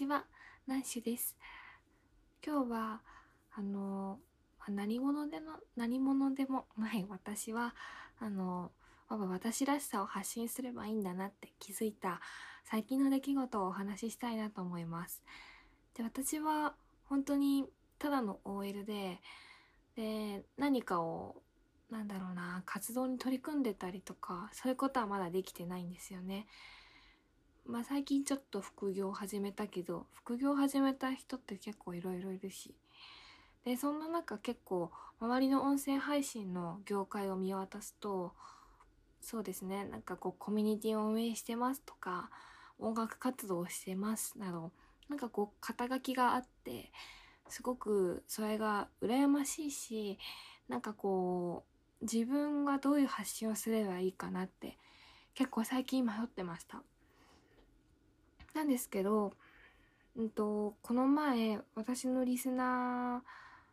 ちは、ナンシュです。今日は、あの、何者での、何者でもない私は、あの、私らしさを発信すればいいんだなって気づいた最近の出来事をお話ししたいなと思います。で、私は本当にただの OL で、で、何かを、なんだろうな、活動に取り組んでたりとか、そういうことはまだできてないんですよね。まあ最近ちょっと副業を始めたけど副業を始めた人って結構いろいろいるしでそんな中結構周りの音声配信の業界を見渡すとそうですねなんかこうコミュニティを運営してますとか音楽活動をしてますなどなんかこう肩書きがあってすごくそれが羨ましいしなんかこう自分がどういう発信をすればいいかなって結構最近迷ってました。なんですけど、うんと、この前、私のリスナ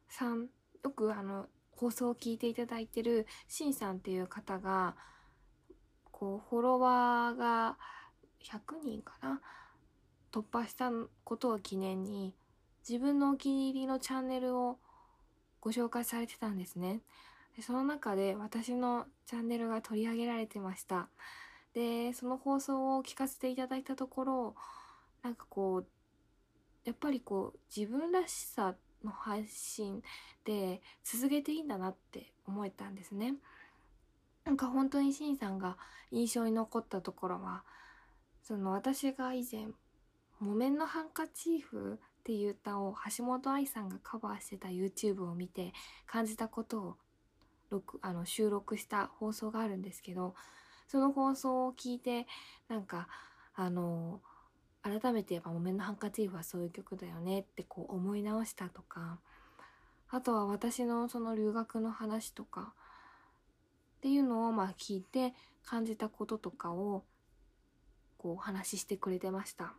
ーさん、よくあの、放送を聞いていただいてる、しんさんっていう方が、こう、フォロワーが100人かな？突破したことを記念に、自分のお気に入りのチャンネルをご紹介されてたんですね。でその中で私のチャンネルが取り上げられてました。でその放送を聞かせていただいたところなんかこうやっぱりこう自分らしさの配信で続けていいんだなって思えたんですね。なんか本当にしんさんが印象に残ったところはその私が以前「木綿のハンカチーフ」っていう歌を橋本愛さんがカバーしてた YouTube を見て感じたことを録あの収録した放送があるんですけどその放送を聞いてなんかあの改めてやっぱ「木綿のハンカチーフ」はそういう曲だよねってこう思い直したとかあとは私のその留学の話とかっていうのをまあ聞いて感じたこととかをこうお話ししてくれてました。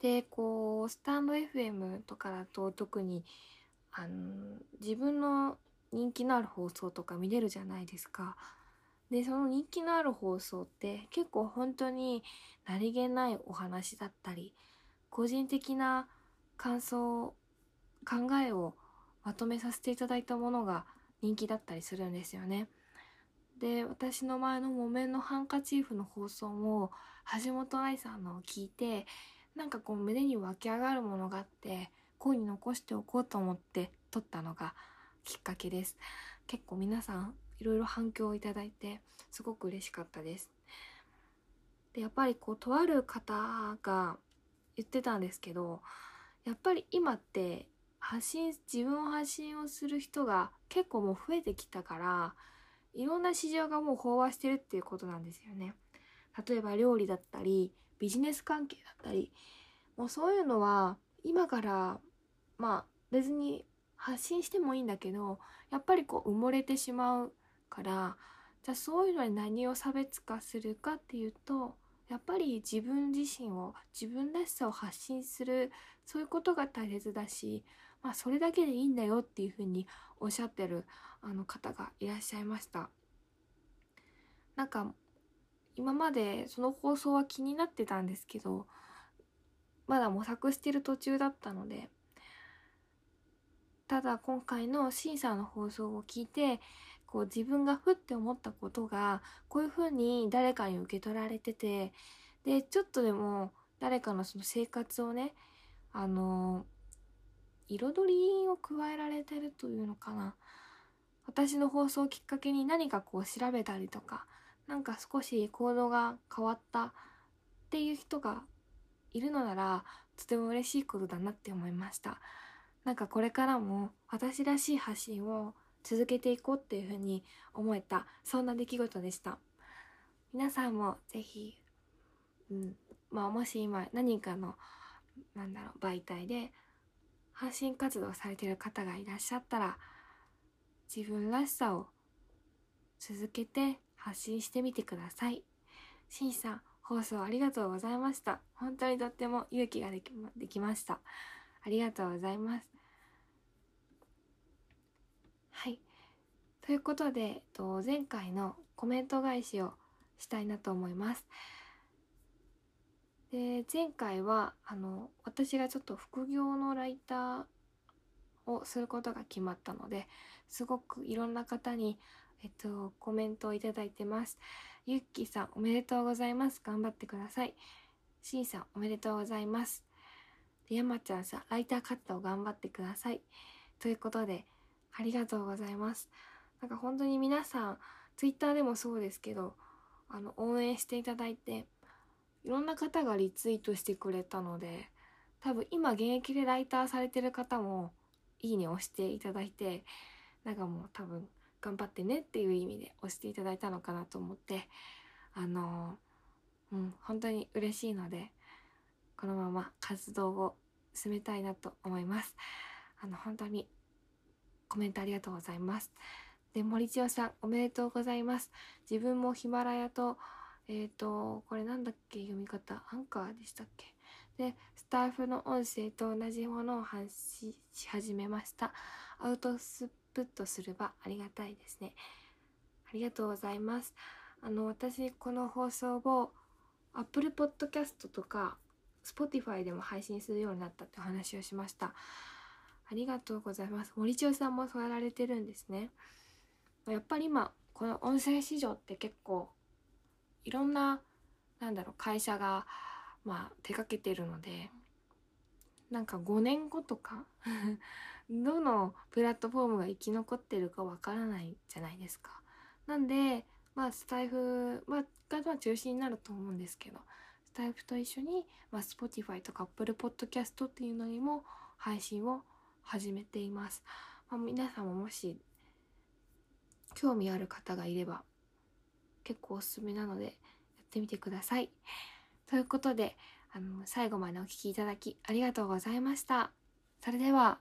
でこうスタンド FM とかだと特にあの自分の人気のある放送とか見れるじゃないですか。で、その人気のある放送って結構本当に何気ないお話だったり、個人的な感想、考えをまとめさせていただいたものが人気だったりするんですよね。で、私の前の木綿のハンカチーフの放送も橋本愛さんのを聞いて、なんかこう胸に湧き上がるものがあって、声に残しておこうと思って撮ったのがきっかけです。結構皆さんいろいろ反響をいただいてすごく嬉しかったです。でやっぱりこうとある方が言ってたんですけどやっぱり今って発信自分を発信をする人が結構もう増えてきたからいろんな市場がもう飽和してるっていうことなんですよね。例えば料理だったりビジネス関係だったりもうそういうのは今からまあ別に発信してもいいんだけどやっぱりこう埋もれてしまうからじゃあそういうのに何を差別化するかっていうとやっぱり自分自身を自分らしさを発信するそういうことが大切だし、まあ、それだけでいいんだよっていうふうにおっしゃってるあの方がいらっしゃいました。なんか今までその放送は気になってたんですけどまだ模索してる途中だったのでただ今回の審査の放送を聞いてこう自分がふって思ったことがこういうふうに誰かに受け取られててでちょっとでも誰かのその生活をねあの彩りを加えられてるというのかな。私の放送をきっかけに何かこう調べたりとかなんか少し行動が変わったっていう人がいるのならとても嬉しいことだなって思いました。なんかこれからも私らしい発信を続けていこうっていうふうに思えたそんな出来事でした皆さんもぜひ、うんまあ、もし今何かのなんだろう媒体で発信活動されてる方がいらっしゃったら自分らしさを続けて発信してみてください。しんさん、放送ありがとうございました。本当にとっても勇気ができました。ありがとうございます。はい。ということで、えっと、前回のコメント返しをしたいなと思います。で前回はあの私がちょっと副業のライターをすることが決まったのですごくいろんな方に、えっと、コメントをいただいてます。ゆっきーさんおめでとうございます。頑張ってください。しんさんおめでとうございます。で山ちゃんさんライターカットを頑張ってください。ということでありがとうございます。なんか本当に皆さんツイッターでもそうですけどあの応援していただいていろんな方がリツイートしてくれたので多分今現役でライターされてる方もいいね押していただいてなんかもう多分頑張ってねっていう意味で押していただいたのかなと思ってあのうん本当に嬉しいのでこのまま活動を進めたいなと思います。あの本当にコメントありがとうございます。で森千代さんおめでとうございます自分もヒマラヤとえっ、ー、と、これなんだっけ読み方アンカーでしたっけで、スタッフの音声と同じものを発信し始めました。アウトスプットすればありがたいですね。ありがとうございます。あの、私、この放送を Apple Podcast とか Spotify でも配信するようになったってお話をしました。ありがとうございます。森千代さんもそうやられてるんですね。やっぱり今、この音声市場って結構いろんななんだろう会社がまあ手掛けてるのでなんか5年後とか どのプラットフォームが生き残ってるかわからないじゃないですか。なんでまあスタイフ、まあ、がま中心になると思うんですけどスタイフと一緒に、まあ、Spotify とか Apple Podcast っていうのにも配信を始めています。まあ、皆さんももし興味ある方がいれば結構おすすめなのでやってみてください。ということであの最後までお聴きいただきありがとうございました。それでは。